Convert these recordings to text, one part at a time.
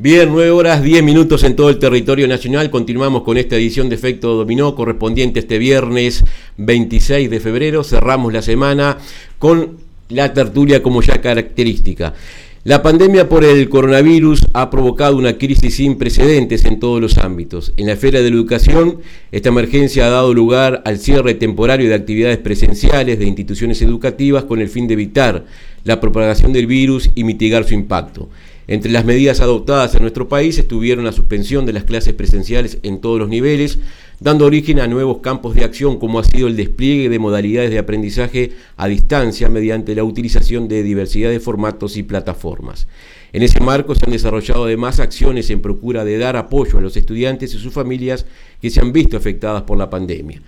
Bien, 9 horas 10 minutos en todo el territorio nacional. Continuamos con esta edición de Efecto Dominó correspondiente este viernes 26 de febrero. Cerramos la semana con la tertulia como ya característica. La pandemia por el coronavirus ha provocado una crisis sin precedentes en todos los ámbitos. En la esfera de la educación, esta emergencia ha dado lugar al cierre temporario de actividades presenciales de instituciones educativas con el fin de evitar la propagación del virus y mitigar su impacto. Entre las medidas adoptadas en nuestro país estuvieron la suspensión de las clases presenciales en todos los niveles, dando origen a nuevos campos de acción como ha sido el despliegue de modalidades de aprendizaje a distancia mediante la utilización de diversidad de formatos y plataformas. En ese marco se han desarrollado además acciones en procura de dar apoyo a los estudiantes y sus familias que se han visto afectadas por la pandemia.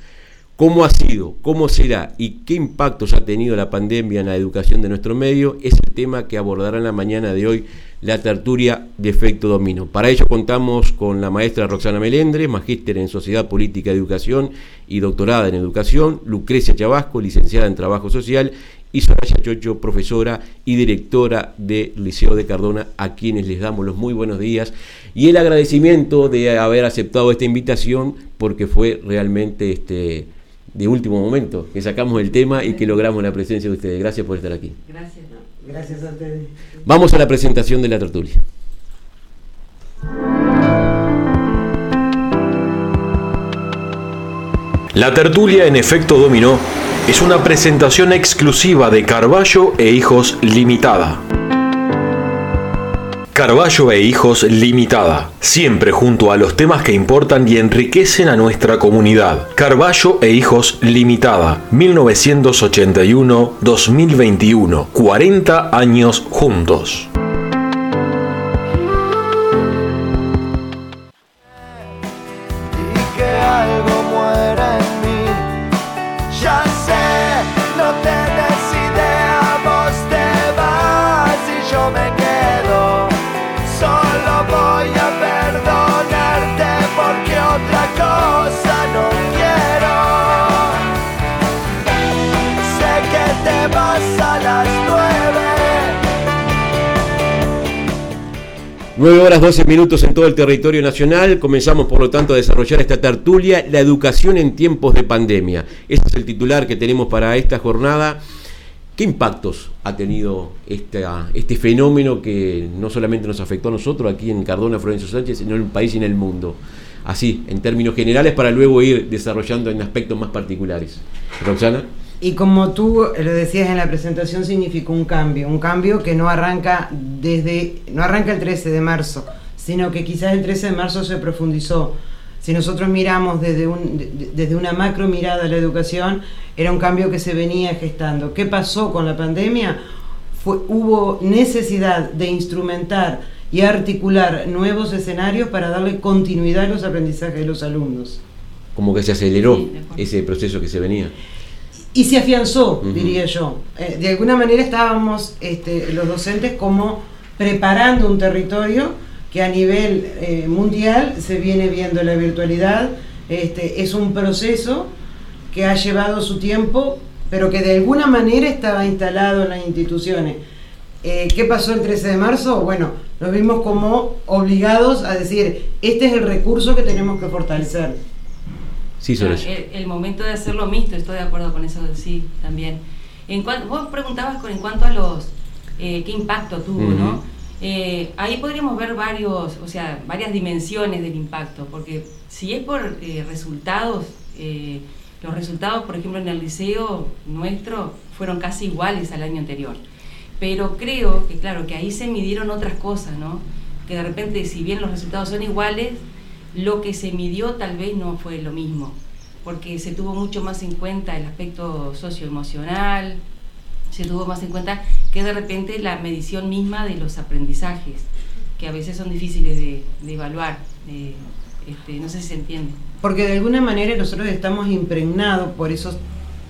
¿Cómo ha sido, cómo será y qué impactos ha tenido la pandemia en la educación de nuestro medio? Es el tema que abordará en la mañana de hoy la tertulia de efecto domino. Para ello contamos con la maestra Roxana Melendre, magíster en Sociedad Política de Educación y doctorada en Educación, Lucrecia Chabasco, licenciada en Trabajo Social, y Soraya Chocho, profesora y directora del Liceo de Cardona, a quienes les damos los muy buenos días y el agradecimiento de haber aceptado esta invitación porque fue realmente este de último momento, que sacamos el tema y que logramos la presencia de ustedes. Gracias por estar aquí. Gracias. Gracias a ustedes. Vamos a la presentación de la tertulia. La tertulia en efecto dominó es una presentación exclusiva de Carballo e Hijos Limitada. Carballo e Hijos Limitada, siempre junto a los temas que importan y enriquecen a nuestra comunidad. Carballo e Hijos Limitada, 1981-2021, 40 años juntos. Nueve horas 12 minutos en todo el territorio nacional. Comenzamos, por lo tanto, a desarrollar esta tertulia, la educación en tiempos de pandemia. Este es el titular que tenemos para esta jornada. ¿Qué impactos ha tenido este fenómeno que no solamente nos afectó a nosotros aquí en Cardona, Florencio Sánchez, sino en el país y en el mundo? Así, en términos generales, para luego ir desarrollando en aspectos más particulares. Roxana. Y como tú lo decías en la presentación, significó un cambio, un cambio que no arranca desde, no arranca el 13 de marzo, sino que quizás el 13 de marzo se profundizó. Si nosotros miramos desde, un, desde una macro mirada a la educación, era un cambio que se venía gestando. ¿Qué pasó con la pandemia? Fue, hubo necesidad de instrumentar y articular nuevos escenarios para darle continuidad a los aprendizajes de los alumnos. Como que se aceleró ese proceso que se venía y se afianzó, diría yo. Eh, de alguna manera estábamos este, los docentes como preparando un territorio que a nivel eh, mundial se viene viendo la virtualidad. Este, es un proceso que ha llevado su tiempo, pero que de alguna manera estaba instalado en las instituciones. Eh, ¿Qué pasó el 13 de marzo? Bueno, nos vimos como obligados a decir, este es el recurso que tenemos que fortalecer. Sí, el, momento de hacerlo mixto, estoy de acuerdo con eso, sí, también. En cuanto, vos preguntabas con, en cuanto a los, eh, qué impacto tuvo, ¿no? Eh, ahí podríamos ver varios, o sea, varias dimensiones del impacto, porque si es por eh, resultados, los resultados, por ejemplo, en el liceo nuestro fueron casi iguales al año anterior. Pero creo que, claro, que ahí se midieron otras cosas, ¿no? Que de repente, si bien los resultados son iguales, lo que se midió tal vez no fue lo mismo, porque se tuvo mucho más en cuenta el aspecto socioemocional, se tuvo más en cuenta que de repente la medición misma de los aprendizajes, que a veces son difíciles de, evaluar. Este, no sé si se entiende. Porque de alguna manera nosotros estamos impregnados por esos,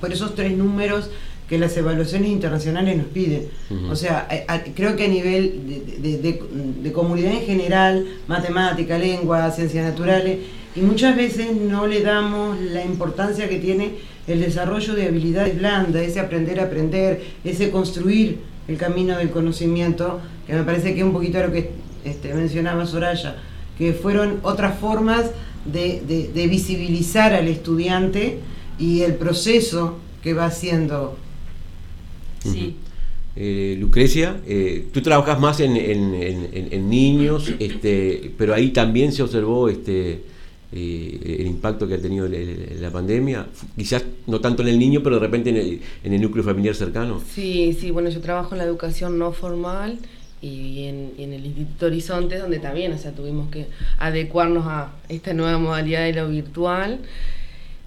por esos tres números que las evaluaciones internacionales nos piden. O sea, creo que a nivel de, comunidad en general, matemática, lengua, ciencias naturales, y muchas veces no le damos la importancia que tiene el desarrollo de habilidades blandas, ese aprender a aprender, ese construir el camino del conocimiento, que me parece que es un poquito lo que este, mencionaba Soraya, que fueron otras formas de, visibilizar al estudiante y el proceso que va haciendo. Sí. Eh, Lucrecia, eh, tú trabajas más en, niños, este, pero ahí también se observó este, eh, el impacto que ha tenido la pandemia, quizás no tanto en el niño, pero de repente en el, núcleo familiar cercano. Sí, sí, bueno, yo trabajo en la educación no formal y en, el Instituto Horizonte, donde también, o sea, tuvimos que adecuarnos a esta nueva modalidad de lo virtual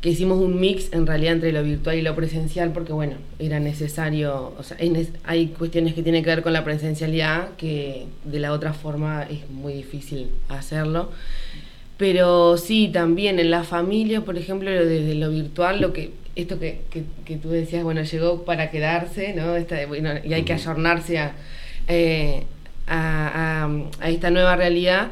que hicimos un mix en realidad entre lo virtual y lo presencial porque bueno, era necesario, o sea, hay cuestiones que tienen que ver con la presencialidad que de la otra forma es muy difícil hacerlo. Pero sí, también en la familia, por ejemplo, desde lo virtual, lo que esto que, que, tú decías, bueno, llegó para quedarse, ¿no? Esta, bueno, y hay que ayornarse a, eh, a, a, a esta nueva realidad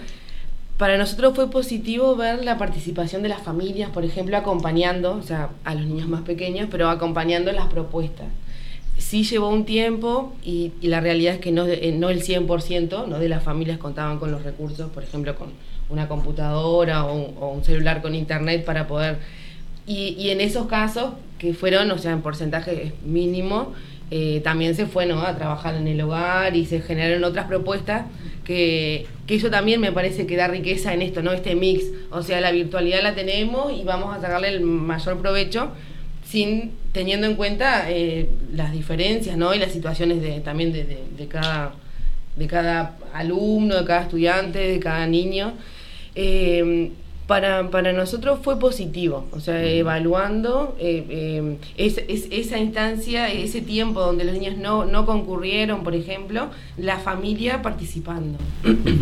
para nosotros fue positivo ver la participación de las familias, por ejemplo, acompañando, o sea, a los niños más pequeños, pero acompañando las propuestas. Sí llevó un tiempo y, la realidad es que no, eh, no el 100% ¿no? de las familias contaban con los recursos, por ejemplo, con una computadora o un, celular con internet para poder... Y, y, en esos casos, que fueron, o sea, en porcentaje mínimo, eh, también se fue ¿no? a trabajar en el hogar y se generaron otras propuestas que, que, eso también me parece que da riqueza en esto, ¿no? Este mix. O sea, la virtualidad la tenemos y vamos a sacarle el mayor provecho sin teniendo en cuenta eh, las diferencias, ¿no? Y las situaciones de, también de, de, cada de cada alumno, de cada estudiante, de cada niño. Eh, para, para nosotros fue positivo, o sea, evaluando eh, eh, esa instancia, ese tiempo donde los niños no, no concurrieron, por ejemplo, la familia participando.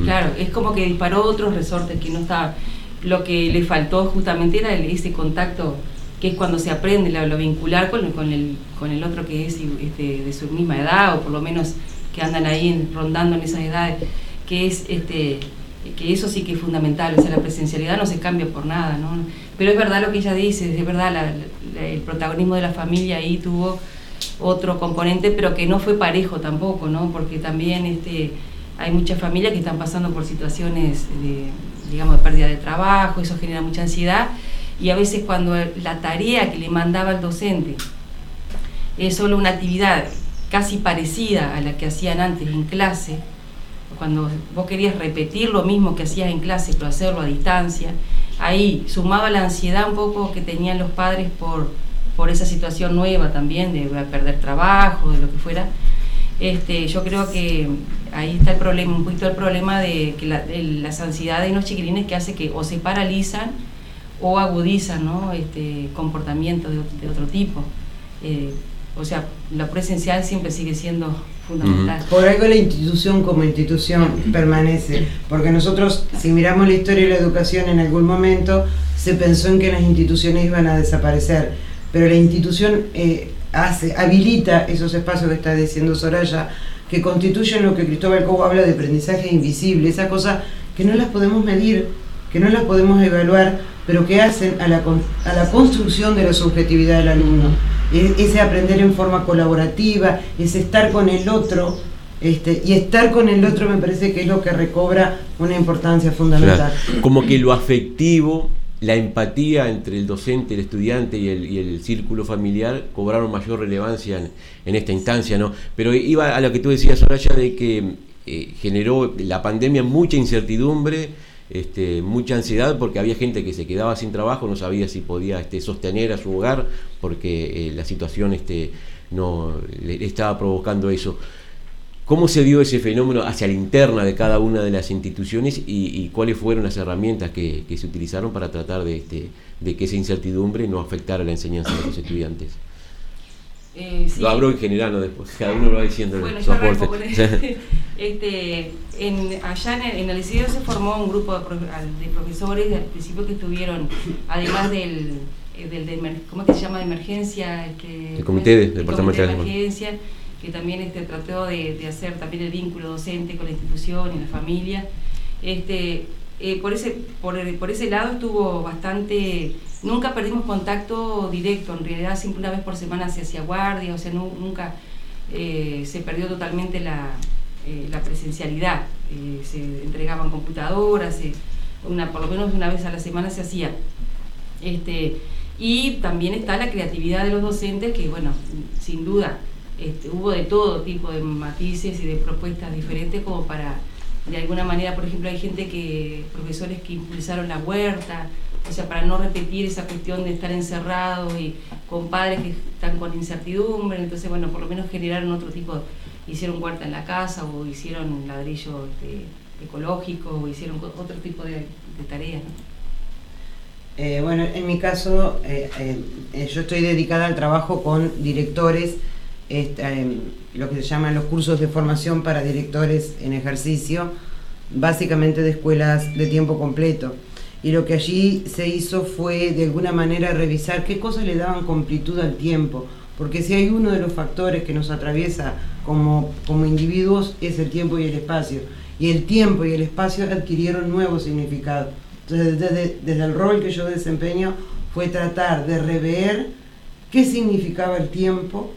Claro, es como que disparó otros resortes que no estaba. Lo que le faltó justamente era ese contacto que es cuando se aprende lo, vincular con, con, el, con el otro que es este, de su misma edad o por lo menos que andan ahí rondando en esas edades, que es este que eso sí que es fundamental, o sea, la presencialidad no se cambia por nada, ¿no? Pero es verdad lo que ella dice, es verdad, el protagonismo de la familia ahí tuvo otro componente, pero que no fue parejo tampoco, ¿no? Porque también este, hay muchas familias que están pasando por situaciones de, digamos, de pérdida de trabajo, eso genera mucha ansiedad, y a veces cuando la tarea que le mandaba el docente es solo una actividad casi parecida a la que hacían antes en clase, cuando vos querías repetir lo mismo que hacías en clase, pero hacerlo a distancia, ahí sumaba la ansiedad un poco que tenían los padres por, por esa situación nueva también, de perder trabajo, de lo que fuera. Este, yo creo que ahí está el problema, un poquito el problema de, que la, de las ansiedades en los chiquilines que hace que o se paralizan o agudizan ¿no? este, comportamientos de, otro tipo. Eh, o sea, la presencial siempre sigue siendo Por algo la institución como institución permanece, porque nosotros, si miramos la historia de la educación en algún momento, se pensó en que las instituciones iban a desaparecer, pero la institución eh, hace, habilita esos espacios que está diciendo Soraya, que constituyen lo que Cristóbal Cobo habla de aprendizaje invisible, esa cosa que no las podemos medir, que no las podemos evaluar, pero que hacen a la, a la construcción de la subjetividad del alumno ese aprender en forma colaborativa, ese estar con el otro, este, y estar con el otro me parece que es lo que recobra una importancia fundamental. Como que lo afectivo, la empatía entre el docente, el estudiante y el, y el círculo familiar cobraron mayor relevancia en, esta instancia, ¿no? Pero iba a lo que tú decías, Soraya, de que eh, generó la pandemia mucha incertidumbre, este, mucha ansiedad porque había gente que se quedaba sin trabajo, no sabía si podía este, sostener a su hogar porque eh, la situación este, no le estaba provocando eso. ¿Cómo se dio ese fenómeno hacia la interna de cada una de las instituciones y, cuáles fueron las herramientas que, se utilizaron para tratar de, este, de que esa incertidumbre no afectara la enseñanza de los estudiantes? Eh, lo hablo en general, no después, cada uno lo va diciendo bueno, su aporte. este, en, allá en el, se formó un grupo de, profesores al principio que estuvieron, además del, eh, del, ¿cómo se llama? de emergencia, el comité de, departamento de emergencia, que también este, trató de, hacer también el vínculo docente con la institución y la familia. Este, eh, por, ese, por, por ese lado estuvo bastante Nunca perdimos contacto directo, en realidad siempre una vez por semana se hacía guardia, o sea, nunca eh, se perdió totalmente la, eh, la presencialidad. Eh, se entregaban computadoras, una, por lo menos una vez a la semana se hacía. Este, y también está la creatividad de los docentes, que bueno, sin duda, este, hubo de todo tipo de matices y de propuestas diferentes como para, de alguna manera, por ejemplo, hay gente que, profesores que impulsaron la huerta, o sea, para no repetir esa cuestión de estar encerrados y con padres que están con incertidumbre, entonces, bueno, por lo menos generaron otro tipo, hicieron huerta en la casa o hicieron ladrillo este, ecológico o hicieron otro tipo de, tareas. Eh, bueno, en mi caso, eh, eh, yo estoy dedicada al trabajo con directores, lo que se llaman los cursos de formación para directores en ejercicio, básicamente de escuelas de tiempo completo y lo que allí se hizo fue de alguna manera revisar qué cosas le daban completud al tiempo, porque si hay uno de los factores que nos atraviesa como, como individuos es el tiempo y el espacio, y el tiempo y el espacio adquirieron nuevos significados. Entonces desde, desde el rol que yo desempeño fue tratar de rever qué significaba el tiempo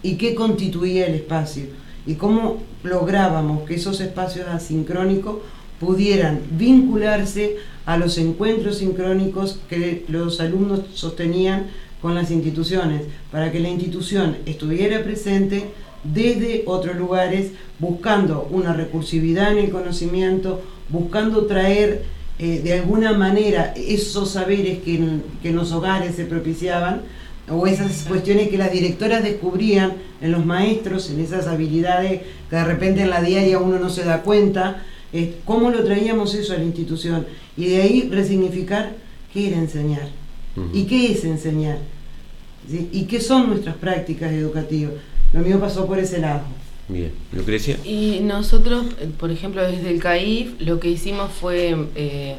y qué constituía el espacio, y cómo lográbamos que esos espacios asincrónicos pudieran vincularse a los encuentros sincrónicos que los alumnos sostenían con las instituciones, para que la institución estuviera presente desde otros lugares, buscando una recursividad en el conocimiento, buscando traer eh, de alguna manera esos saberes que en, los hogares se propiciaban, o esas cuestiones que las directoras descubrían en los maestros, en esas habilidades que de repente en la diaria uno no se da cuenta, cómo lo traíamos eso a la institución y de ahí resignificar qué era enseñar y qué es enseñar y qué son nuestras prácticas educativas. Lo mío pasó por ese lado. Bien, Lucrecia. Y nosotros, eh, por ejemplo, desde el CAIF, lo que hicimos fue eh,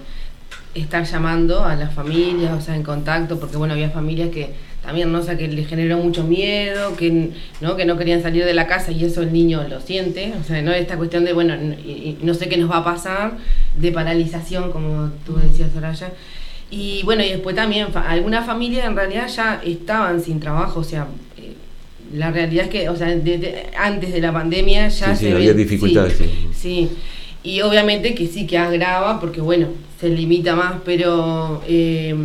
estar llamando a las familias, o sea, en contacto, porque bueno, había familias que también, ¿no? O sea, que les generó mucho miedo, que no, que no querían salir de la casa y eso el niño lo siente, o sea, no esta cuestión de, bueno, no sé qué nos va a pasar, de paralización, como tú decías, Soraya. Y bueno, y después también, algunas familias en realidad ya estaban sin trabajo, o sea, eh, la realidad es que, o sea, antes de la pandemia ya se había dificultades. Sí, sí, y obviamente que sí que agrava, porque bueno, se limita más, pero... Eh,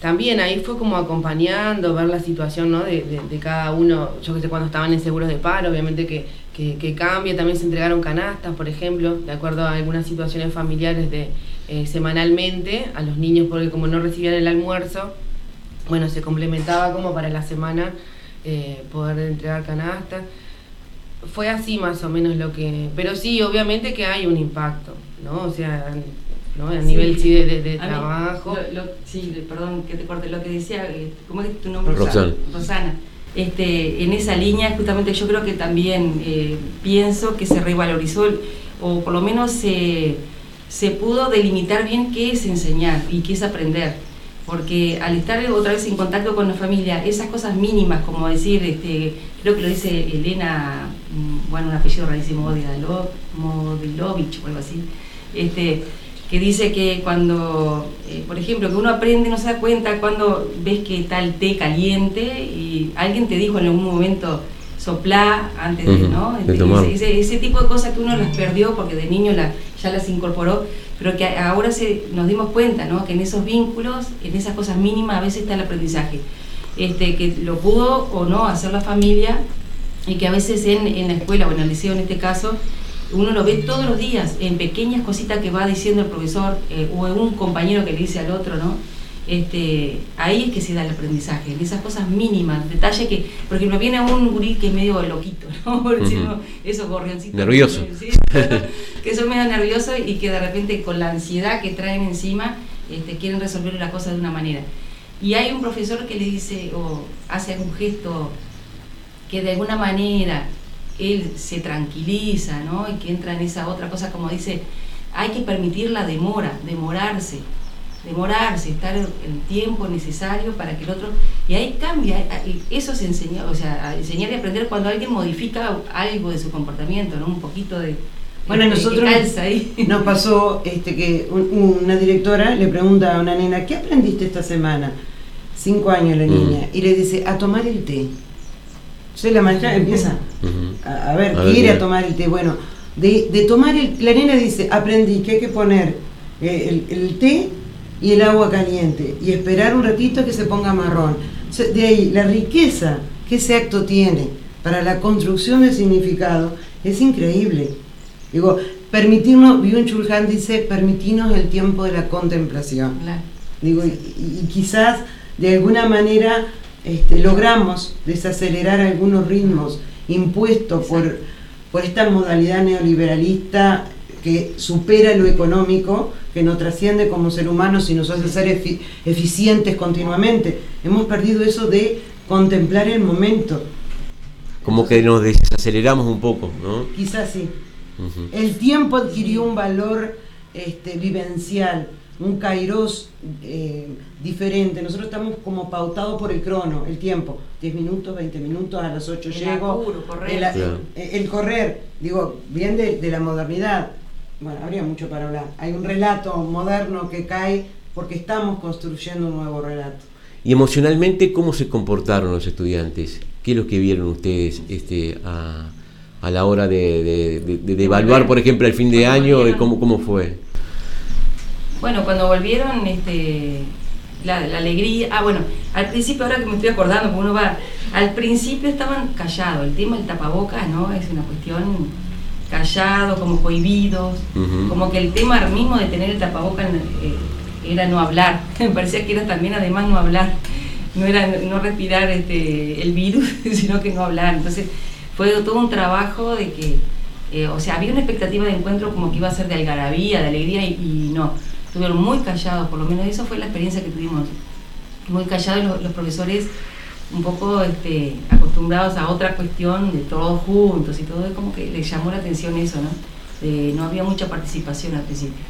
también ahí fue como acompañando, ver la situación ¿no? de, cada uno, yo que sé, cuando estaban en seguros de paro, obviamente que, que, cambie, también se entregaron canastas, por ejemplo, de acuerdo a algunas situaciones familiares de eh, semanalmente a los niños, porque como no recibían el almuerzo, bueno, se complementaba como para la semana eh, poder entregar canastas. Fue así más o menos lo que... Pero sí, obviamente que hay un impacto, ¿no? O sea, ¿no? A nivel sí, de, trabajo. sí, perdón que te corte, lo que decía, eh, ¿cómo es tu nombre? Rosana. Rosana. Este, en esa línea, justamente yo creo que también eh, pienso que se revalorizó, o por lo menos se, se pudo delimitar bien qué es enseñar y qué es aprender. Porque al estar otra vez en contacto con la familia, esas cosas mínimas, como decir, este, creo que lo dice Elena, mm, bueno, un apellido rarísimo, Modilovich o algo así, este, que dice que cuando, eh, por ejemplo, que uno aprende, no se da cuenta cuando ves que el té caliente y alguien te dijo en algún momento soplá antes de, ¿no? ese, ese, tipo de cosas que uno las perdió porque de niño la, ya las incorporó, pero que ahora se, nos dimos cuenta, ¿no? Que en esos vínculos, en esas cosas mínimas a veces está el aprendizaje. Este, que lo pudo o no hacer la familia y que a veces en, en la escuela o en el liceo en este caso uno lo ve todos los días en pequeñas cositas que va diciendo el profesor eh, o un compañero que le dice al otro, ¿no? Este, ahí es que se da el aprendizaje, en esas cosas mínimas, detalles que, por ejemplo, viene un gurí que es medio loquito, ¿no? Por decirlo, esos gorrioncitos. Nervioso. que son medio nerviosos y que de repente con la ansiedad que traen encima este, quieren resolver la cosa de una manera. Y hay un profesor que le dice o hace algún gesto que de alguna manera él se tranquiliza, ¿no? Y que entra en esa otra cosa, como dice, hay que permitir la demora, demorarse, demorarse, estar el tiempo necesario para que el otro... Y ahí cambia, eso se enseña, o sea, enseñar y aprender cuando alguien modifica algo de su comportamiento, ¿no? Un poquito de... Bueno, nosotros ahí. nos pasó este, que una directora le pregunta a una nena, ¿qué aprendiste esta semana? Cinco años la niña, y le dice, a tomar el té. Entonces la maestra empieza a, ver, quiere a tomar el té. Bueno, de, tomar, el, la nena dice, aprendí que hay que poner eh, el, té y el agua caliente y esperar un ratito que se ponga marrón. De ahí, la riqueza que ese acto tiene para la construcción del significado es increíble. Digo, permitirnos, Byung Chul Han dice, permitirnos el tiempo de la contemplación. Digo, y, quizás de alguna manera este, logramos desacelerar algunos ritmos impuestos por, por esta modalidad neoliberalista que supera lo económico, que nos trasciende como ser humanos y nos hace ser eficientes continuamente. Hemos perdido eso de contemplar el momento. Como que nos desaceleramos un poco, ¿no? Quizás sí. El tiempo adquirió un valor este, vivencial, un kairos eh, diferente. Nosotros estamos como pautados por el crono, el tiempo. 10 minutos, 20 minutos, a las 8 llego. el, correr, digo, bien de, la modernidad. Bueno, habría mucho para hablar. Hay un relato moderno que cae porque estamos construyendo un nuevo relato. Y emocionalmente, ¿cómo se comportaron los estudiantes? ¿Qué es lo que vieron ustedes este, a, a la hora de, de, evaluar, por ejemplo, el fin de año? ¿Cómo, ¿Cómo fue? Bueno, cuando volvieron, este, la, alegría. Ah, bueno, al principio, ahora que me estoy acordando, porque uno va. Al principio estaban callados. El tema del tapabocas, ¿no? Es una cuestión callado, como cohibidos. Como que el tema mismo de tener el tapabocas eh, era no hablar. Me parecía que era también, además, no hablar. No era no respirar este, el virus, sino que no hablar. Entonces, fue todo un trabajo de que. Eh, o sea, había una expectativa de encuentro como que iba a ser de algarabía, de alegría, y no estuvieron muy callados, por lo menos eso fue la experiencia que tuvimos, muy callados los, profesores un poco este, acostumbrados a otra cuestión de todos juntos y todo, es como que les llamó la atención eso, ¿no? no había mucha participación al principio.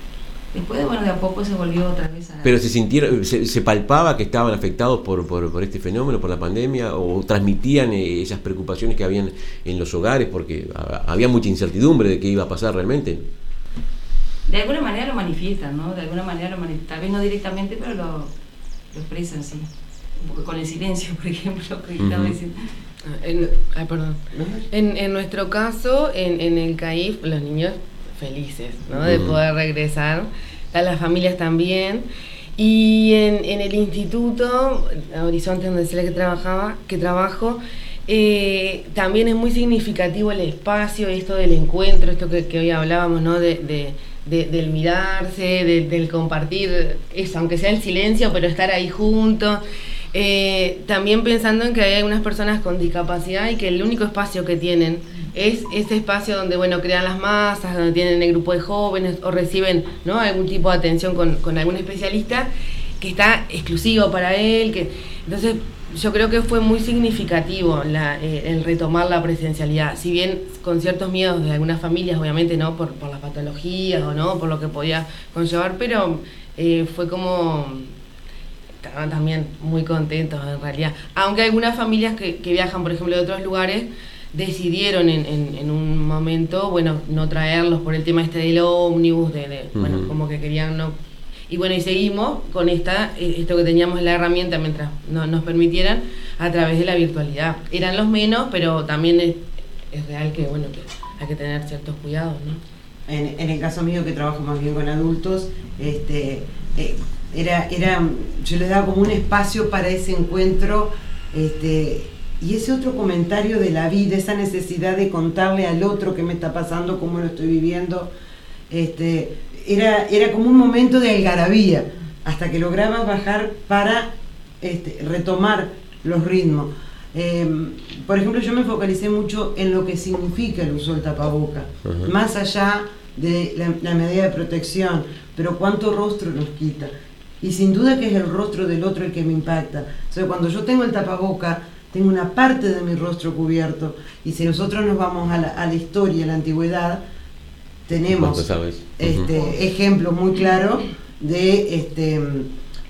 Después, bueno, de a poco se volvió otra vez a... Pero se sintieron, se, palpaba que estaban afectados por, por, este fenómeno, por la pandemia, o transmitían eh, esas preocupaciones que habían en los hogares, porque había mucha incertidumbre de qué iba a pasar realmente de alguna manera lo manifiestan, ¿no? De alguna manera lo manifiestan, tal vez no directamente, pero lo, lo expresan, sí. Con el silencio, por ejemplo, que estaba diciendo. En, ay, perdón. En, en, nuestro caso, en, en, el CAIF, los niños felices, ¿no? De poder regresar, a las familias también. Y en, en el instituto, Horizonte, donde es la que trabajaba, que trabajo, eh, también es muy significativo el espacio, esto del encuentro, esto que, que hoy hablábamos, ¿no? De, de, del mirarse, del compartir eso, aunque sea el silencio, pero estar ahí juntos. Eh, también pensando en que hay algunas personas con discapacidad y que el único espacio que tienen es ese espacio donde bueno crean las masas, donde tienen el grupo de jóvenes o reciben ¿no? algún tipo de atención con, algún especialista que está exclusivo para él. Que, entonces yo creo que fue muy significativo eh, el retomar la presencialidad, si bien con ciertos miedos de algunas familias, obviamente no por, por las patologías o no por lo que podía conllevar, pero eh, fue como estaban también muy contentos en realidad. Aunque algunas familias que, viajan, por ejemplo, de otros lugares, decidieron en, en, un momento, bueno, no traerlos por el tema este del ómnibus, de, bueno, como que querían no y bueno, y seguimos con esta, eh, esto que teníamos en la herramienta mientras nos permitieran a través de la virtualidad. Eran los menos, pero también es, real que, bueno, que hay que tener ciertos cuidados, ¿no? En, el caso mío, que trabajo más bien con adultos, este, eh, era, era, yo le daba como un espacio para ese encuentro este, y ese otro comentario de la vida, esa necesidad de contarle al otro qué me está pasando, cómo lo estoy viviendo. Este, era, era como un momento de algarabía, hasta que lograba bajar para este, retomar los ritmos. Em, por ejemplo, yo me focalicé mucho en lo que significa el uso del tapaboca, más allá de la, medida de protección, pero cuánto rostro nos quita. Y sin duda que es el rostro del otro el que me impacta. O sea, cuando yo tengo el tapaboca, tengo una parte de mi rostro cubierto. Y si nosotros nos vamos a la, a la historia, a la antigüedad, tenemos este ejemplo muy claro de este,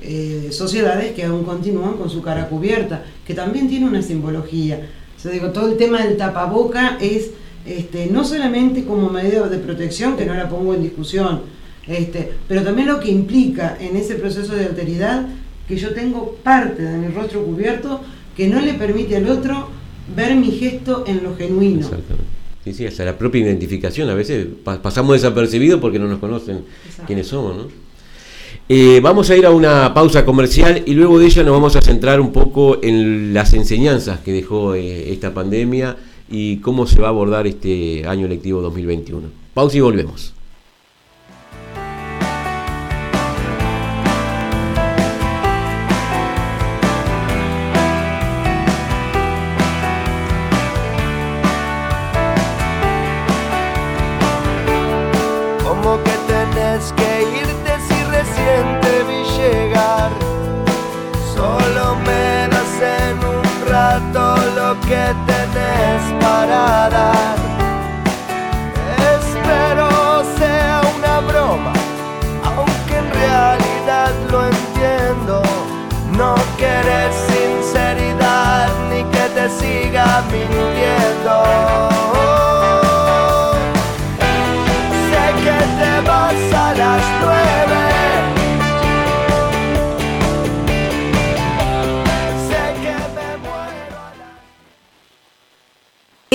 eh, sociedades que aún continúan con su cara cubierta, que también tiene una simbología. O digo, todo el tema del tapaboca es este, no solamente como medida de protección, que no la pongo en discusión, este, pero también lo que implica en ese proceso de alteridad que yo tengo parte de mi rostro cubierto que no le permite al otro ver mi gesto en lo genuino. Sí, sí, hasta la propia identificación. A veces pasamos desapercibidos porque no nos conocen quiénes somos, ¿no? Eh, vamos a ir a una pausa comercial y luego de ella nos vamos a centrar un poco en las enseñanzas que dejó eh, esta pandemia y cómo se va a abordar este año lectivo 2021. Pausa y volvemos.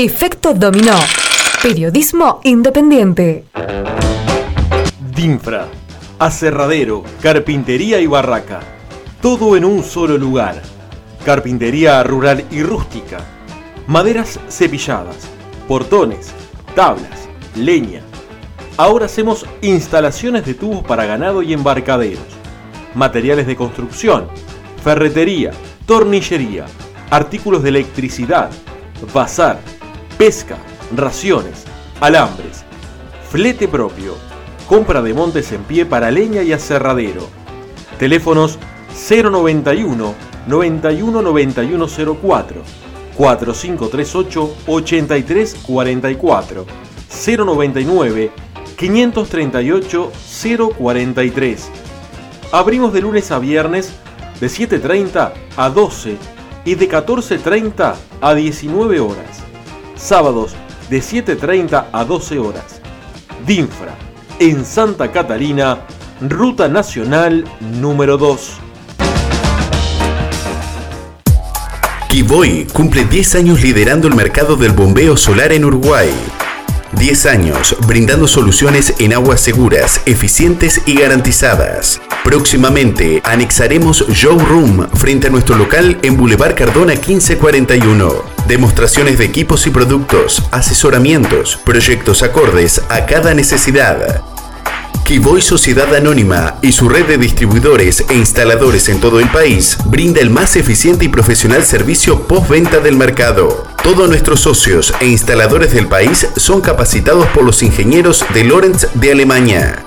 Efecto Dominó. Periodismo independiente. Dinfra. Aserradero, carpintería y barraca. Todo en un solo lugar. Carpintería rural y rústica. Maderas cepilladas. Portones. Tablas. Leña. Ahora hacemos instalaciones de tubos para ganado y embarcaderos. Materiales de construcción. Ferretería. Tornillería. Artículos de electricidad. Bazar pesca, raciones, alambres, flete propio, compra de montes en pie para leña y aserradero. Teléfonos 091 91 9104 4538 8344 099 538 043. Abrimos de lunes a viernes de 7.30 a 12 y de 14.30 a 19 horas sábados de 7.30 a 12 horas. DINFRA, en Santa Catarina, Ruta Nacional número 2. Kiboy cumple 10 años liderando el mercado del bombeo solar en Uruguay 10 años brindando soluciones en aguas seguras, eficientes y garantizadas. Próximamente anexaremos Showroom frente a nuestro local en Boulevard Cardona 1541. Demostraciones de equipos y productos, asesoramientos, proyectos acordes a cada necesidad. Kiboy Sociedad Anónima y su red de distribuidores e instaladores en todo el país brinda el más eficiente y profesional servicio postventa del mercado. Todos nuestros socios e instaladores del país son capacitados por los ingenieros de Lorenz de Alemania.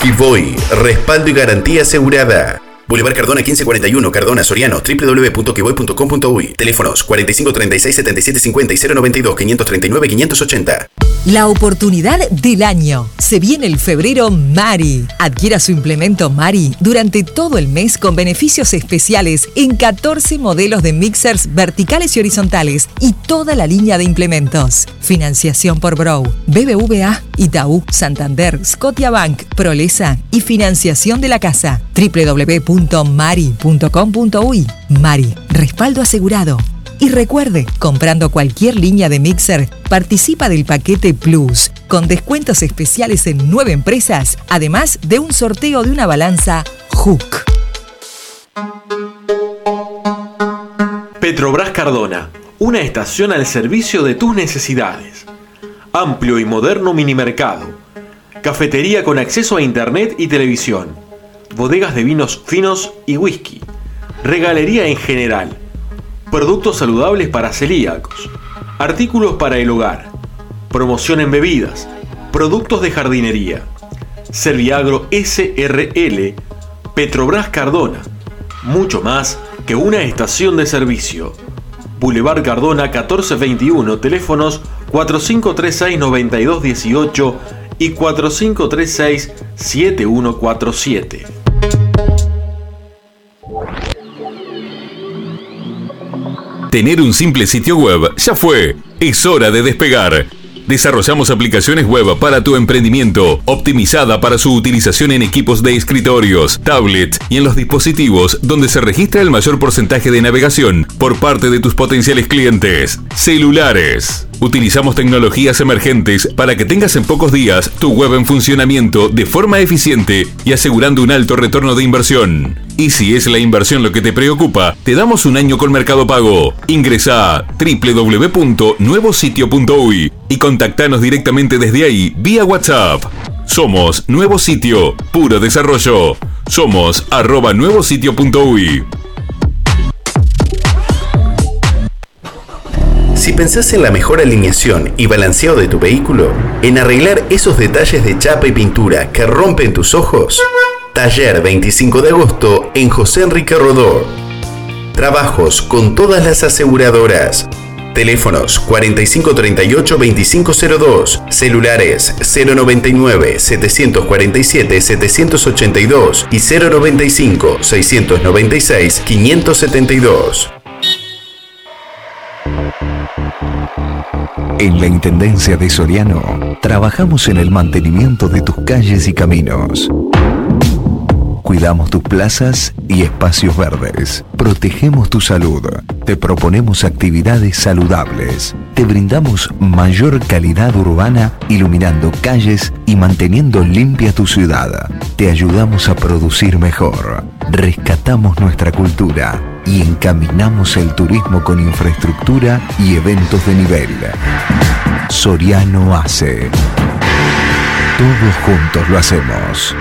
Kiboy, respaldo y garantía asegurada. Boulevard Cardona 1541, Cardona, Soriano, www.kiboy.com.uy. Teléfonos 4536 7750 y 092 539 580. La oportunidad del año. Se viene el febrero Mari. Adquiera su implemento Mari durante todo el mes con beneficios especiales en 14 modelos de mixers verticales y horizontales y toda la línea de implementos. Financiación por Brow, BBVA, Itaú, Santander, Scotiabank, Prolesa y financiación de la casa. www.mari.com.uy. Mari, respaldo asegurado. Y recuerde, comprando cualquier línea de mixer, participa del paquete Plus, con descuentos especiales en nueve empresas, además de un sorteo de una balanza Hook. Petrobras Cardona, una estación al servicio de tus necesidades. Amplio y moderno minimercado. Cafetería con acceso a internet y televisión. Bodegas de vinos finos y whisky. Regalería en general productos saludables para celíacos, artículos para el hogar, promoción en bebidas, productos de jardinería, Serviagro SRL, Petrobras Cardona, mucho más que una estación de servicio. Boulevard Cardona 1421, teléfonos 4536-9218 y 4536-7147. Tener un simple sitio web ya fue. Es hora de despegar. Desarrollamos aplicaciones web para tu emprendimiento, optimizada para su utilización en equipos de escritorios, tablets y en los dispositivos donde se registra el mayor porcentaje de navegación por parte de tus potenciales clientes. Celulares. Utilizamos tecnologías emergentes para que tengas en pocos días tu web en funcionamiento de forma eficiente y asegurando un alto retorno de inversión. Y si es la inversión lo que te preocupa, te damos un año con Mercado Pago. Ingresa a www.nuevositio.uy y contactanos directamente desde ahí vía WhatsApp. Somos Nuevo Sitio, puro desarrollo. Somos arroba nuevositio.uy. Si pensás en la mejor alineación y balanceado de tu vehículo, en arreglar esos detalles de chapa y pintura que rompen tus ojos, Taller 25 de agosto en José Enrique Rodó. Trabajos con todas las aseguradoras. Teléfonos 4538-2502, celulares 099-747-782 y 095-696-572. En la Intendencia de Soriano, trabajamos en el mantenimiento de tus calles y caminos. Cuidamos tus plazas y espacios verdes. Protegemos tu salud. Te proponemos actividades saludables. Te brindamos mayor calidad urbana iluminando calles y manteniendo limpia tu ciudad. Te ayudamos a producir mejor. Rescatamos nuestra cultura y encaminamos el turismo con infraestructura y eventos de nivel. Soriano hace. Todos juntos lo hacemos.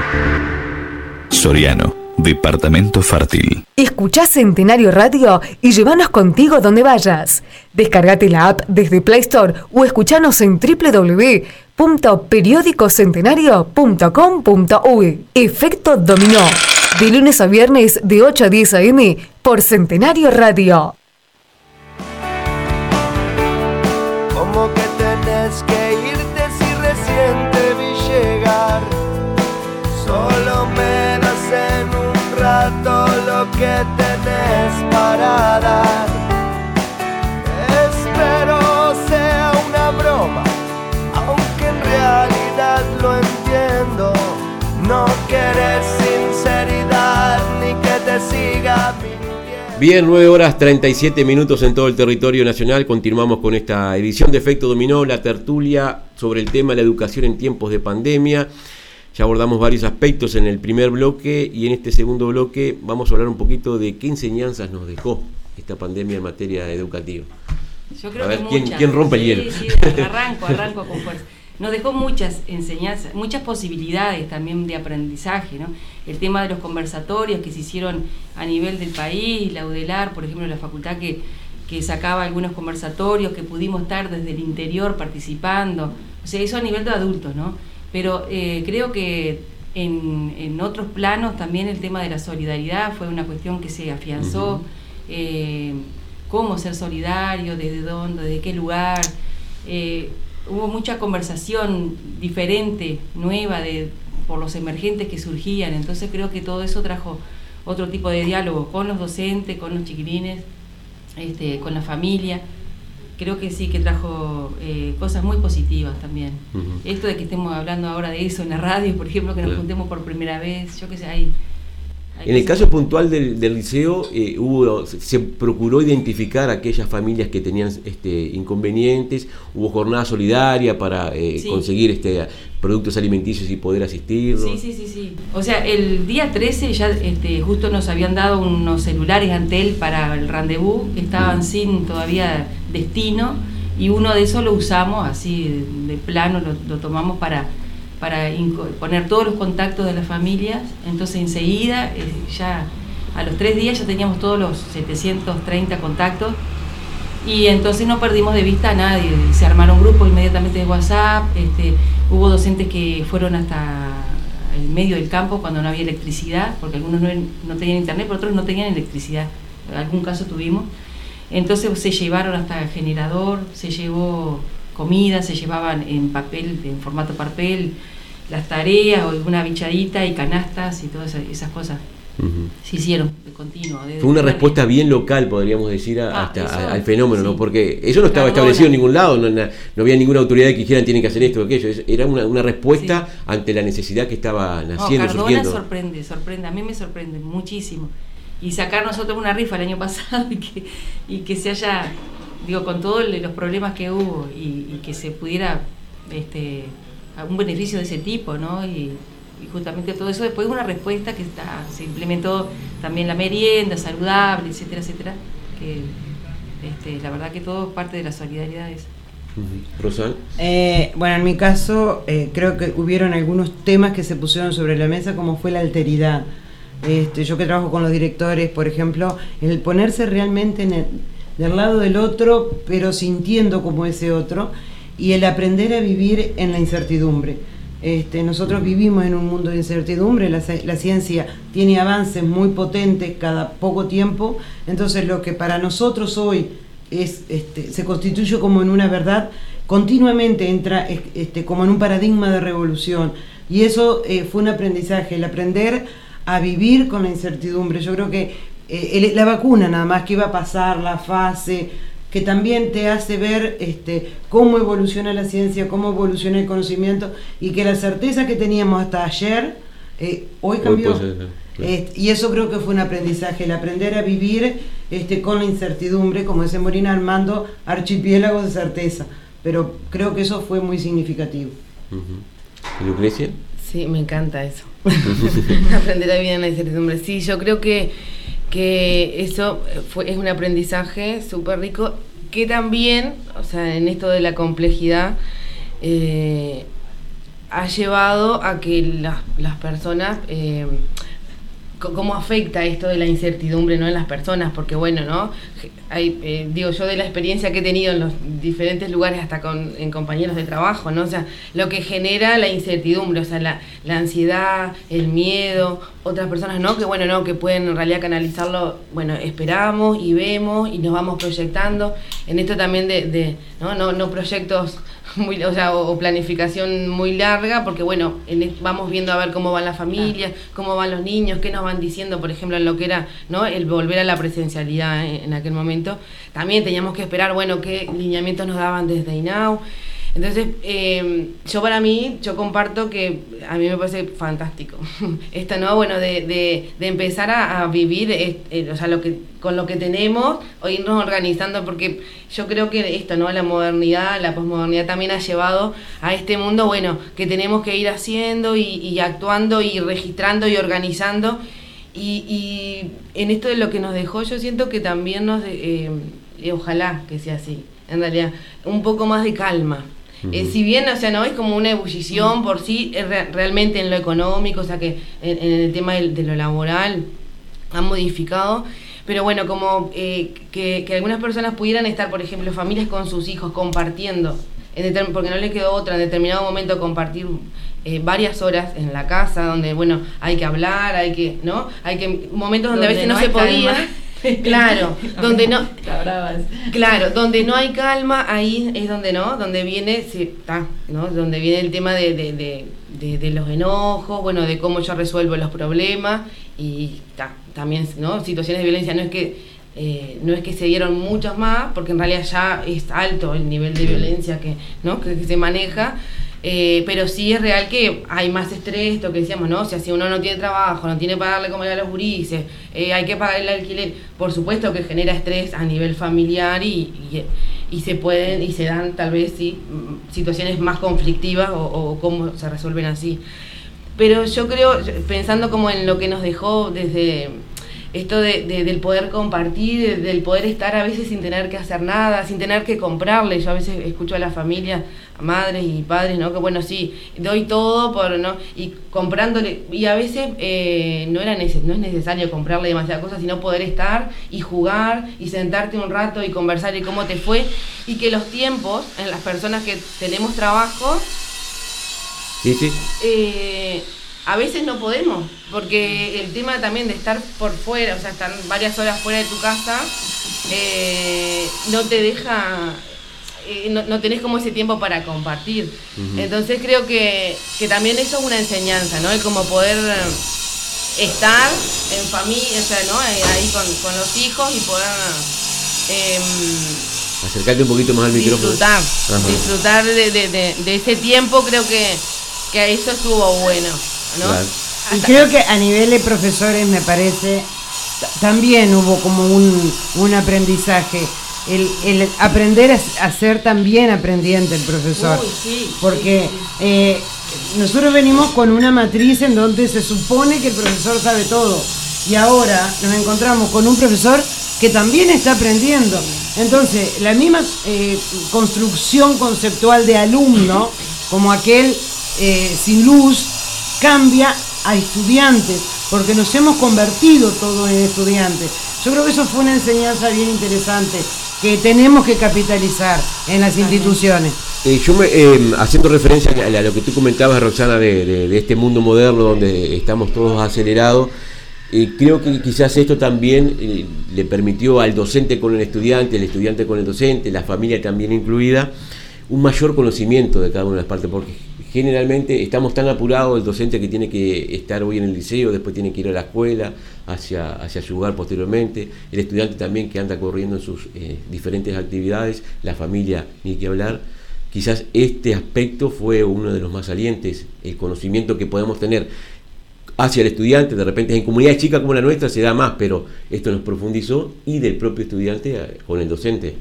Soriano, Departamento Fértil. Escuchá Centenario Radio y llévanos contigo donde vayas. Descargate la app desde Play Store o escuchanos en www.periódicocentenario.com.uy. Efecto Dominó. De lunes a viernes de 8 a 10 a.m. por Centenario Radio. Que tenés para dar. Espero sea una broma, aunque en realidad lo entiendo. No querés sinceridad ni que te siga mintiendo. Bien, 9 horas 37 minutos en todo el territorio nacional. Continuamos con esta edición de Efecto Dominó, la tertulia sobre el tema de la educación en tiempos de pandemia. Ya abordamos varios aspectos en el primer bloque y en este segundo bloque vamos a hablar un poquito de qué enseñanzas nos dejó esta pandemia en materia educativa. Yo creo A ver, que ¿quién- muchas. quién rompe el Sí, hielo? sí, arranco, arranco con fuerza. Nos dejó muchas enseñanzas, muchas posibilidades también de aprendizaje, ¿no? El tema de los conversatorios que se hicieron a nivel del país, la UDELAR, por ejemplo, la facultad que, que sacaba algunos conversatorios, que pudimos estar desde el interior participando, o sea, eso a nivel de adultos, ¿no? Pero eh, creo que en, en otros planos también el tema de la solidaridad fue una cuestión que se afianzó. eh, cómo ser solidario, desde dónde, desde qué lugar. Eh, hubo mucha conversación diferente, nueva, de, por los emergentes que surgían. Entonces creo que todo eso trajo otro tipo de diálogo con los docentes, con los chiquilines, este, con la familia. Creo que sí que trajo eh, cosas muy positivas también. Esto de que estemos hablando ahora de eso en la radio, por ejemplo, que nos Claro. juntemos por primera vez, yo qué sé, hay... hay En el caso puntual del, del liceo, eh, hubo, se, se procuró identificar aquellas familias que tenían este, inconvenientes, hubo jornada solidaria para eh, Sí. conseguir este, productos alimenticios y poder asistirlos. Sí, sí, sí, sí. O sea, el día 13 ya este, justo nos habían dado unos celulares Antel para el rendezvous que estaban sin todavía destino y uno de esos lo usamos así de, plano, lo, tomamos para, para poner todos los contactos de las familias. Entonces enseguida, eh, ya a los tres días ya teníamos todos los 730 contactos y entonces no perdimos de vista a nadie. Se armaron grupos inmediatamente de WhatsApp, este, hubo docentes que fueron hasta el medio del campo cuando no había electricidad, porque algunos no, no tenían internet, pero otros no tenían electricidad. Algún caso tuvimos. Entonces se llevaron hasta el generador, se llevó comida, se llevaban en papel, en formato papel, las tareas o alguna bichadita y canastas y todas esas- cosas. se hicieron de continuo. Fue una respuesta bien local, podríamos decir, Ah, hasta eso, al fenómeno, ¿no? Porque eso no estaba Cardona. establecido en ningún lado, no, na- no había ninguna autoridad que dijeran tienen que hacer esto o aquello. Era una, una respuesta ante la necesidad que estaba No, naciendo, Cardona surgiendo. sorprende, sorprende, a mí me sorprende muchísimo. Y sacar nosotros una rifa el año pasado y que, y que se haya, digo, con todos los problemas que hubo y, y que se pudiera, este, a un beneficio de ese tipo, ¿no? Y, y justamente todo eso, después una respuesta que está, se implementó también la merienda saludable, etcétera, etcétera, que este, la verdad que todo es parte de la solidaridad esa. Rosal. Eh, bueno, en mi caso eh, creo que hubieron algunos temas que se pusieron sobre la mesa como fue la alteridad. Este, yo que trabajo con los directores, por ejemplo, el ponerse realmente en el- del lado del otro, pero sintiendo como ese otro, y el aprender a vivir en la incertidumbre. Este, nosotros vivimos en un mundo de incertidumbre, la, la ciencia tiene avances muy potentes cada poco tiempo, entonces lo que para nosotros hoy es, este, se constituye como en una verdad, continuamente entra es- este, como en un paradigma de revolución. Y eso eh, fue un aprendizaje, el aprender a vivir con la incertidumbre. Yo creo que eh, la vacuna nada más que iba a pasar, la fase, que también te hace ver este, cómo evoluciona la ciencia, cómo evoluciona el conocimiento y que la certeza que teníamos hasta ayer, eh, hoy cambió. puede ser, claro. Este, y eso creo que fue un aprendizaje, el aprender a vivir este, con la incertidumbre, como dice Morina Armando, archipiélagos de certeza. Pero creo que eso fue muy significativo. Ujú. ¿Y Lucrecia? Sí, me encanta eso. Aprender a vivir en la incertidumbre. Sí, yo creo que, que eso fue, es un aprendizaje súper rico que también, o sea, en esto de la complejidad, eh, ha llevado a que las, las personas, eh, cómo afecta esto de la incertidumbre ¿no? en las personas, porque bueno, ¿no? Hay, eh, digo yo de la experiencia que he tenido en los diferentes lugares, hasta con en compañeros de trabajo, ¿no? O sea, lo que genera la incertidumbre, o sea, la, la ansiedad, el miedo, otras personas, ¿no? Que bueno, ¿no? Que pueden en realidad canalizarlo, bueno, esperamos y vemos y nos vamos proyectando. En esto también de, de ¿no? No, no proyectos muy, o, sea, o, planificación muy larga, porque bueno, vamos viendo a ver cómo van las familias, cómo van los niños, qué nos van diciendo, por ejemplo, en lo que era ¿no? el volver a la presencialidad en, en aquel momento. También teníamos que esperar, bueno, qué lineamientos nos daban desde INAU. Entonces, eh, yo para mí, yo comparto que a mí me parece fantástico. Esto, ¿no? Bueno, de, empezar a, vivir, eh, eh, o sea, lo que, con lo que tenemos, o irnos organizando, porque yo creo que esto, ¿no? La modernidad, la posmodernidad también ha llevado a este mundo, bueno, que tenemos que ir haciendo y, actuando y registrando y organizando. Y, y en esto de lo que nos dejó, yo siento que también nos, eh, eh, ojalá que sea así, en realidad, un poco más de calma. Eh, si bien, o sea, no es como una ebullición por sí, es re- realmente en lo económico, o sea, que en, en el tema de, lo laboral han modificado, pero bueno, como eh, que, que algunas personas pudieran estar, por ejemplo, familias con sus hijos compartiendo, en porque no les quedó otra, en determinado momento compartir eh, varias horas en la casa, donde, bueno, hay que hablar, hay que, ¿no? Hay que, momentos donde, a veces no, no se podía. calma. Claro, donde no. Claro, donde no hay calma, ahí es donde no, donde viene, sí, ¿no? Donde viene el tema de, de, de, de- los enojos, bueno, de cómo yo resuelvo los problemas y ta, también, ¿no? Situaciones de violencia, no es que eh, no es que se dieron muchos más, porque en realidad ya es alto el nivel de violencia que, ¿no? que, que se maneja, eh, pero sí es real que hay más estrés, esto que decíamos, ¿no? O sea, si uno no tiene trabajo, no tiene para darle comer a los gurises, eh, hay que pagar el alquiler, por supuesto que genera estrés a nivel familiar y, y, se pueden y se dan tal vez sí mm, situaciones más conflictivas o, cómo se resuelven así. Pero yo creo, pensando como en lo que nos dejó desde esto de, de- del poder compartir, de- del poder estar a veces sin tener que hacer nada, sin tener que comprarle. Yo a veces escucho a la familia, a madres y padres, ¿no? Que bueno, sí, doy todo por, ¿no? Y comprándole, y a veces eh, no, era neces- no es necesario comprarle demasiadas cosas, sino poder estar y jugar y sentarte un rato y conversar y cómo te fue. Y que los tiempos en las personas que tenemos trabajo Sí, sí. eh, a veces no podemos, porque el tema también de estar por fuera, o sea, estar varias horas fuera de tu casa, eh, no te deja, eh, no, no tenés como ese tiempo para compartir. Entonces creo que, que también eso es una enseñanza, ¿no? El como poder estar en familia, o sea, ¿no? Eh, ahí con, los hijos y poder em, acercarte un poquito más al micrófono. Disfrutar, disfrutar de, ese tiempo, creo que, que eso estuvo bueno, ¿no? Y creo que a nivel de profesores me parece, también hubo como un, un aprendizaje. El, aprender a, ser también aprendiente el profesor. porque eh, nosotros venimos con una matriz en donde se supone que el profesor sabe todo. Y ahora nos encontramos con un profesor que también está aprendiendo. Entonces, la misma eh, construcción conceptual de alumno, como aquel eh, sin luz, cambia a estudiantes, porque nos hemos convertido todos en estudiantes. Yo creo que eso fue una enseñanza bien interesante que tenemos que capitalizar en las instituciones. Eh, yo me, haciendo referencia a lo que tú comentabas, Roxana, de, de este mundo moderno donde estamos todos acelerados, creo que quizás esto también eh, le permitió al docente con el estudiante, el estudiante con el docente, la familia también incluida, un mayor conocimiento de cada una de las partes, porque generalmente estamos tan apurados, el docente que tiene que estar hoy en el liceo, después tiene que ir a la escuela, hacia, hacia su hogar posteriormente, el estudiante también que anda corriendo en sus eh, diferentes actividades, la familia, ni que hablar. Quizás este aspecto fue uno de los más salientes, el conocimiento que podemos tener hacia el estudiante, de repente en comunidades chicas como la nuestra se da más, pero esto nos profundizó y del propio estudiante eh, con el docente.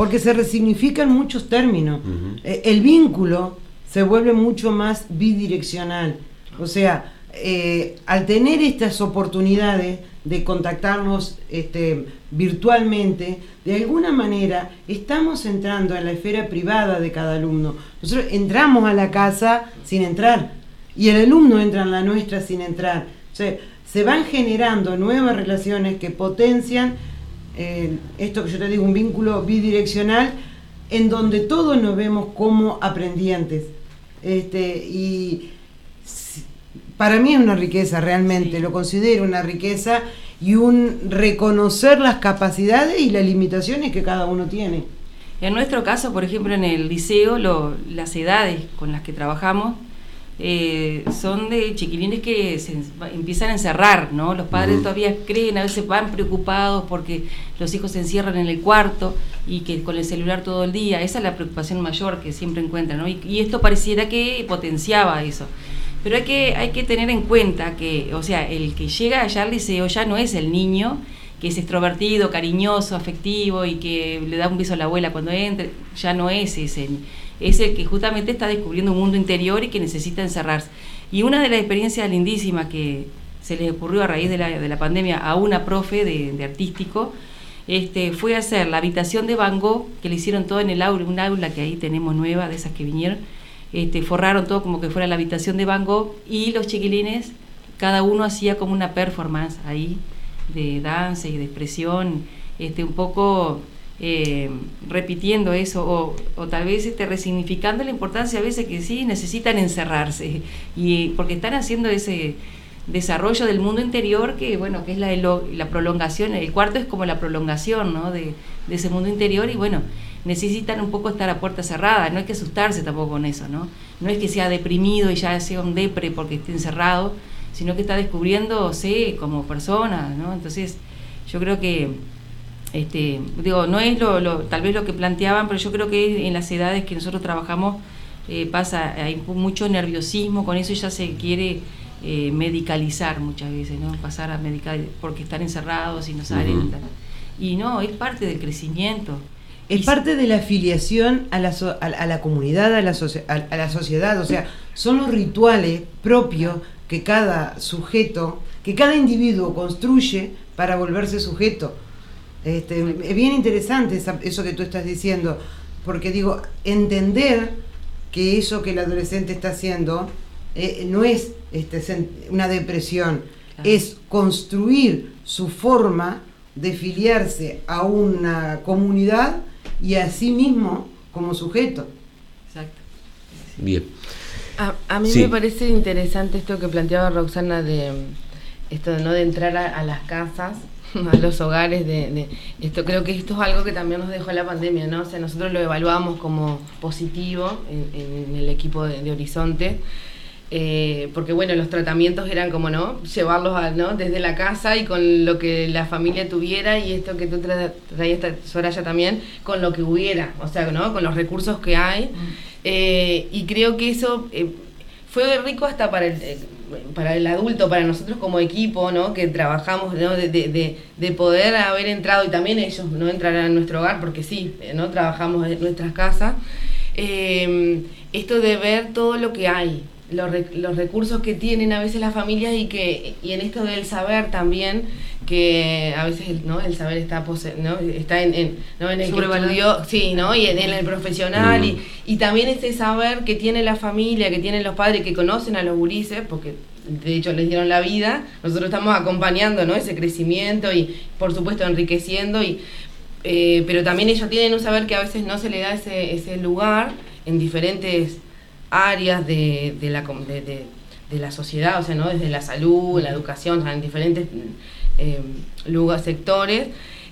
Porque se resignifican muchos términos. Eh, el vínculo se vuelve mucho más bidireccional. O sea, eh, al tener estas oportunidades de contactarnos este, virtualmente, de alguna manera estamos entrando en la esfera privada de cada alumno. Nosotros entramos a la casa sin entrar y el alumno entra en la nuestra sin entrar. O sea, se van generando nuevas relaciones que potencian eh, esto que yo te digo, un vínculo bidireccional en donde todos nos vemos como aprendientes. Este, y para mí es una riqueza realmente, lo considero una riqueza y un reconocer las capacidades y las limitaciones que cada uno tiene. En nuestro caso, por ejemplo, en el liceo, las edades con las que trabajamos eh, son de chiquilines que se empiezan a encerrar, ¿no? Los padres todavía creen, a veces van preocupados porque los hijos se encierran en el cuarto y que con el celular todo el día. Esa es la preocupación mayor que siempre encuentran, ¿no? Y, y esto pareciera que potenciaba eso. Pero hay que, hay que tener en cuenta que, o sea, el que llega allá al liceo ya no es el niño que es extrovertido, cariñoso, afectivo y que le da un beso a la abuela cuando entre, ya no es ese es el que justamente está descubriendo un mundo interior y que necesita encerrarse. Y una de las experiencias lindísimas que se le ocurrió a raíz de la, de la pandemia a una profe de, artístico, este, fue hacer la habitación de Van Gogh, que le hicieron todo en el aula, un aula que ahí tenemos nueva, de esas que vinieron, este, forraron todo como que fuera la habitación de Van Gogh, y los chiquilines, cada uno hacía como una performance ahí, de danza y de expresión, este, un poco eh, repitiendo eso o, tal vez este, resignificando la importancia a veces que sí necesitan encerrarse y porque están haciendo ese desarrollo del mundo interior que bueno que es la, la prolongación el cuarto es como la prolongación ¿no? de, ese mundo interior y bueno necesitan un poco estar a puerta cerrada no hay que asustarse tampoco con eso no no es que sea deprimido y ya sea un depre porque esté encerrado sino que está descubriéndose como persona no entonces yo creo que este, digo, no es lo, tal vez lo que planteaban, pero yo creo que en las edades que nosotros trabajamos eh, pasa, hay mucho nerviosismo, con eso ya se quiere eh, medicalizar muchas veces, ¿no? Pasar a medicar porque están encerrados y no salen. Y no, es parte del crecimiento. Es parte de la afiliación a la, a, la comunidad, a la, a la sociedad, o sea, son los rituales propios que cada sujeto, que cada individuo construye para volverse sujeto. Este, es bien interesante eso que tú estás diciendo, porque digo, entender que eso que el adolescente está haciendo eh, no es este, una depresión, es construir su forma de filiarse a una comunidad y a sí mismo como sujeto. Exacto. Bien. A, mí me parece interesante esto que planteaba Roxana de esto de no de entrar a las casas a los hogares de, esto creo que esto es algo que también nos dejó la pandemia no o sea nosotros lo evaluamos como positivo en, el equipo de, Horizonte eh, porque bueno, los tratamientos eran como, ¿no? Llevarlos a, ¿no? desde la casa y con lo que la familia tuviera y esto que tú traías, Soraya, también, con lo que hubiera, o sea, ¿no? Con los recursos que hay. Mm. Eh, y creo que eso eh, fue rico hasta para el, para el adulto, para nosotros como equipo, ¿no? Que trabajamos. De, de, de, poder haber entrado y también ellos, ¿no? Entrarán en nuestro hogar, porque sí, ¿no? Trabajamos en nuestras casas. esto de ver todo lo que hay, los, los, recursos que tienen a veces las familias y que y en esto del saber también que a veces el, ¿no? el saber está ¿no? está en, en, ¿no? en el que sí no y en, el profesional y, y, también ese saber que tiene la familia que tienen los padres que conocen a los gurises porque de hecho les dieron la vida nosotros estamos acompañando ¿no? ese crecimiento y por supuesto enriqueciendo y eh, pero también ellos tienen un saber que a veces no se le da ese, ese lugar en diferentes áreas de, de la, de, de, la sociedad, o sea, ¿no? desde la salud, la educación, en diferentes eh, lugares, sectores.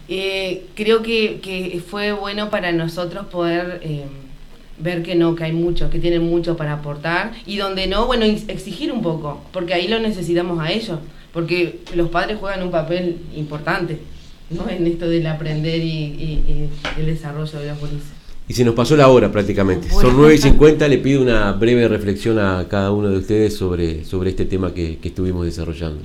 Eh, creo que, que, fue bueno para nosotros poder eh, ver que no, que hay mucho, que tienen mucho para aportar y donde no, bueno, exigir un poco, porque ahí lo necesitamos a ellos, porque los padres juegan un papel importante ¿no? en esto del aprender y, y, y el desarrollo de los policías. Y se nos pasó la hora prácticamente. Son 9 y 50. Le pido una breve reflexión a cada uno de ustedes sobre, sobre este tema que, estuvimos desarrollando.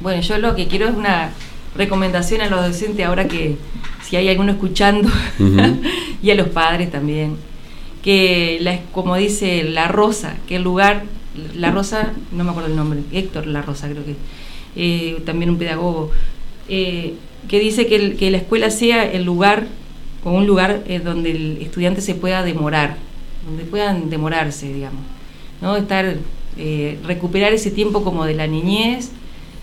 Bueno, yo lo que quiero es una recomendación a los docentes ahora que si hay alguno escuchando y a los padres también que la, como dice la Rosa que el lugar la Rosa no me acuerdo el nombre Héctor la Rosa creo que eh, también un pedagogo eh, que dice que, que la escuela sea el lugar con un lugar eh, donde el estudiante se pueda demorar, donde puedan demorarse, digamos, ¿no? Estar, recuperar ese tiempo como de la niñez,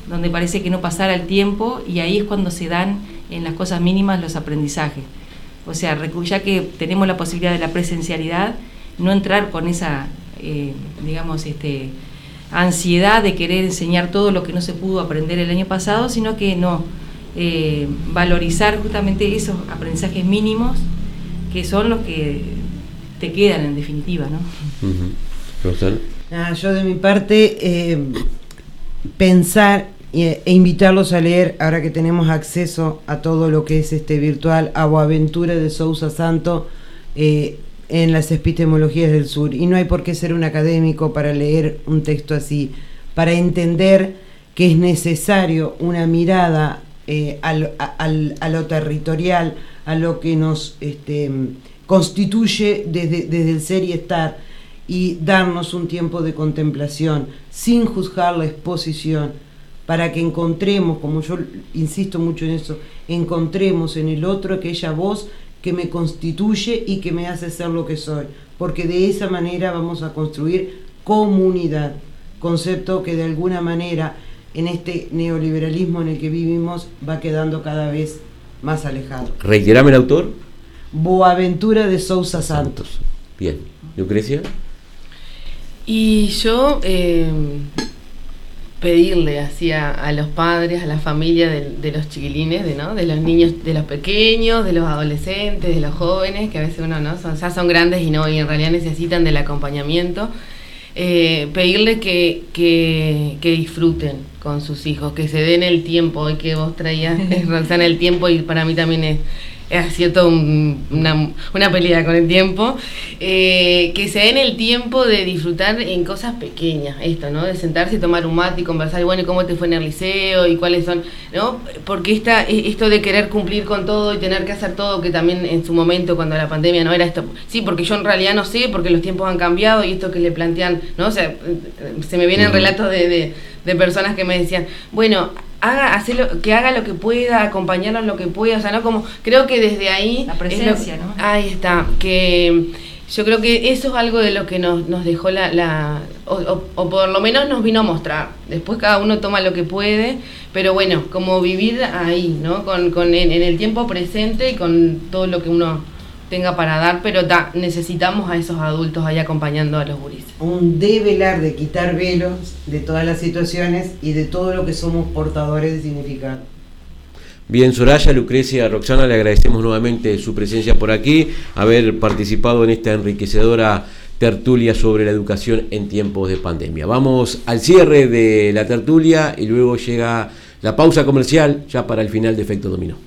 donde parece que no pasara el tiempo y ahí es cuando se dan en las cosas mínimas los aprendizajes. O sea, ya que tenemos la posibilidad de la presencialidad, no entrar con esa, eh, digamos, este, ansiedad de querer enseñar todo lo que no se pudo aprender el año pasado, sino que no, eh, valorizar justamente esos aprendizajes mínimos que son los que te quedan en definitiva, ¿no? Ah, yo de mi parte eh, pensar e invitarlos a leer, ahora que tenemos acceso a todo lo que es este virtual, Aventura de Sousa Santo eh, en las epistemologías del sur. Y no hay por qué ser un académico para leer un texto así, para entender que es necesario una mirada eh, al, a lo territorial, a lo que nos este, constituye desde, desde el ser y estar, y darnos un tiempo de contemplación, sin juzgar la exposición, para que encontremos, como yo insisto mucho en eso, encontremos en el otro aquella voz que me constituye y que me hace ser lo que soy, porque de esa manera vamos a construir comunidad, concepto que de alguna manera en este neoliberalismo en el que vivimos va quedando cada vez más alejado. Reiterame el autor. Boaventura de Sousa Santos. Bien. Lucrecia. Y yo eh, pedirle hacia a los padres, a la familia de, los chiquilines, de, ¿no? de los niños, de los pequeños, de los adolescentes, de los jóvenes, que a veces uno no son, ya son grandes y no, y en realidad necesitan del acompañamiento eh, pedirle que, que, que, disfruten con sus hijos, que se den el tiempo, y que vos traías, Roxana, el tiempo, y para mí también es ha sido toda una, una, pelea con el tiempo, eh, que se den el tiempo de disfrutar en cosas pequeñas, esto, ¿no? De sentarse y tomar un mate y conversar, bueno, ¿y cómo te fue en el liceo? ¿Y cuáles son? ¿No? Porque esta, esto de querer cumplir con todo y tener que hacer todo, que también en su momento, cuando la pandemia no era esto, sí, porque yo en realidad no sé, porque los tiempos han cambiado y esto que le plantean, ¿no? O sea, se me vienen relatos de, de, de personas que me decían, bueno, haga hacerlo, que haga lo que pueda, acompañarlo en lo que pueda, o sea, no como creo que desde ahí la presencia, ¿no? Ahí está, que yo creo que eso es algo de lo que nos, nos dejó la, la o, o, por lo menos nos vino a mostrar. Después cada uno toma lo que puede, pero bueno, como vivir ahí, ¿no? Con, con en el tiempo presente y con todo lo que uno tenga para dar, pero da, necesitamos a esos adultos ahí acompañando a los gurises. Un develar de quitar velos de todas las situaciones y de todo lo que somos portadores de significado. Bien, Soraya, Lucrecia, Roxana, le agradecemos nuevamente su presencia por aquí, haber participado en esta enriquecedora tertulia sobre la educación en tiempos de pandemia. Vamos al cierre de la tertulia y luego llega la pausa comercial ya para el final de Efecto Dominó.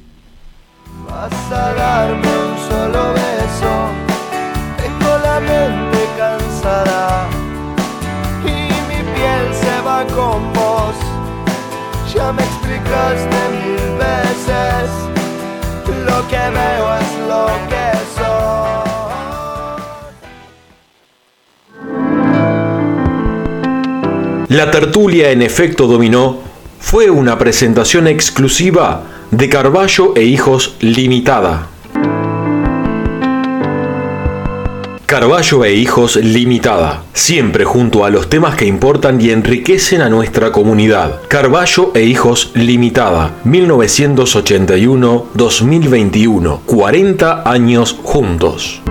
Cansada y mi piel se va con vos. Ya me explicaste mil veces, lo que veo es lo que soy. La tertulia en efecto dominó fue una presentación exclusiva de Carballo e Hijos Limitada. Carballo e Hijos Limitada, siempre junto a los temas que importan y enriquecen a nuestra comunidad. Carballo e Hijos Limitada, 1981-2021, 40 años juntos.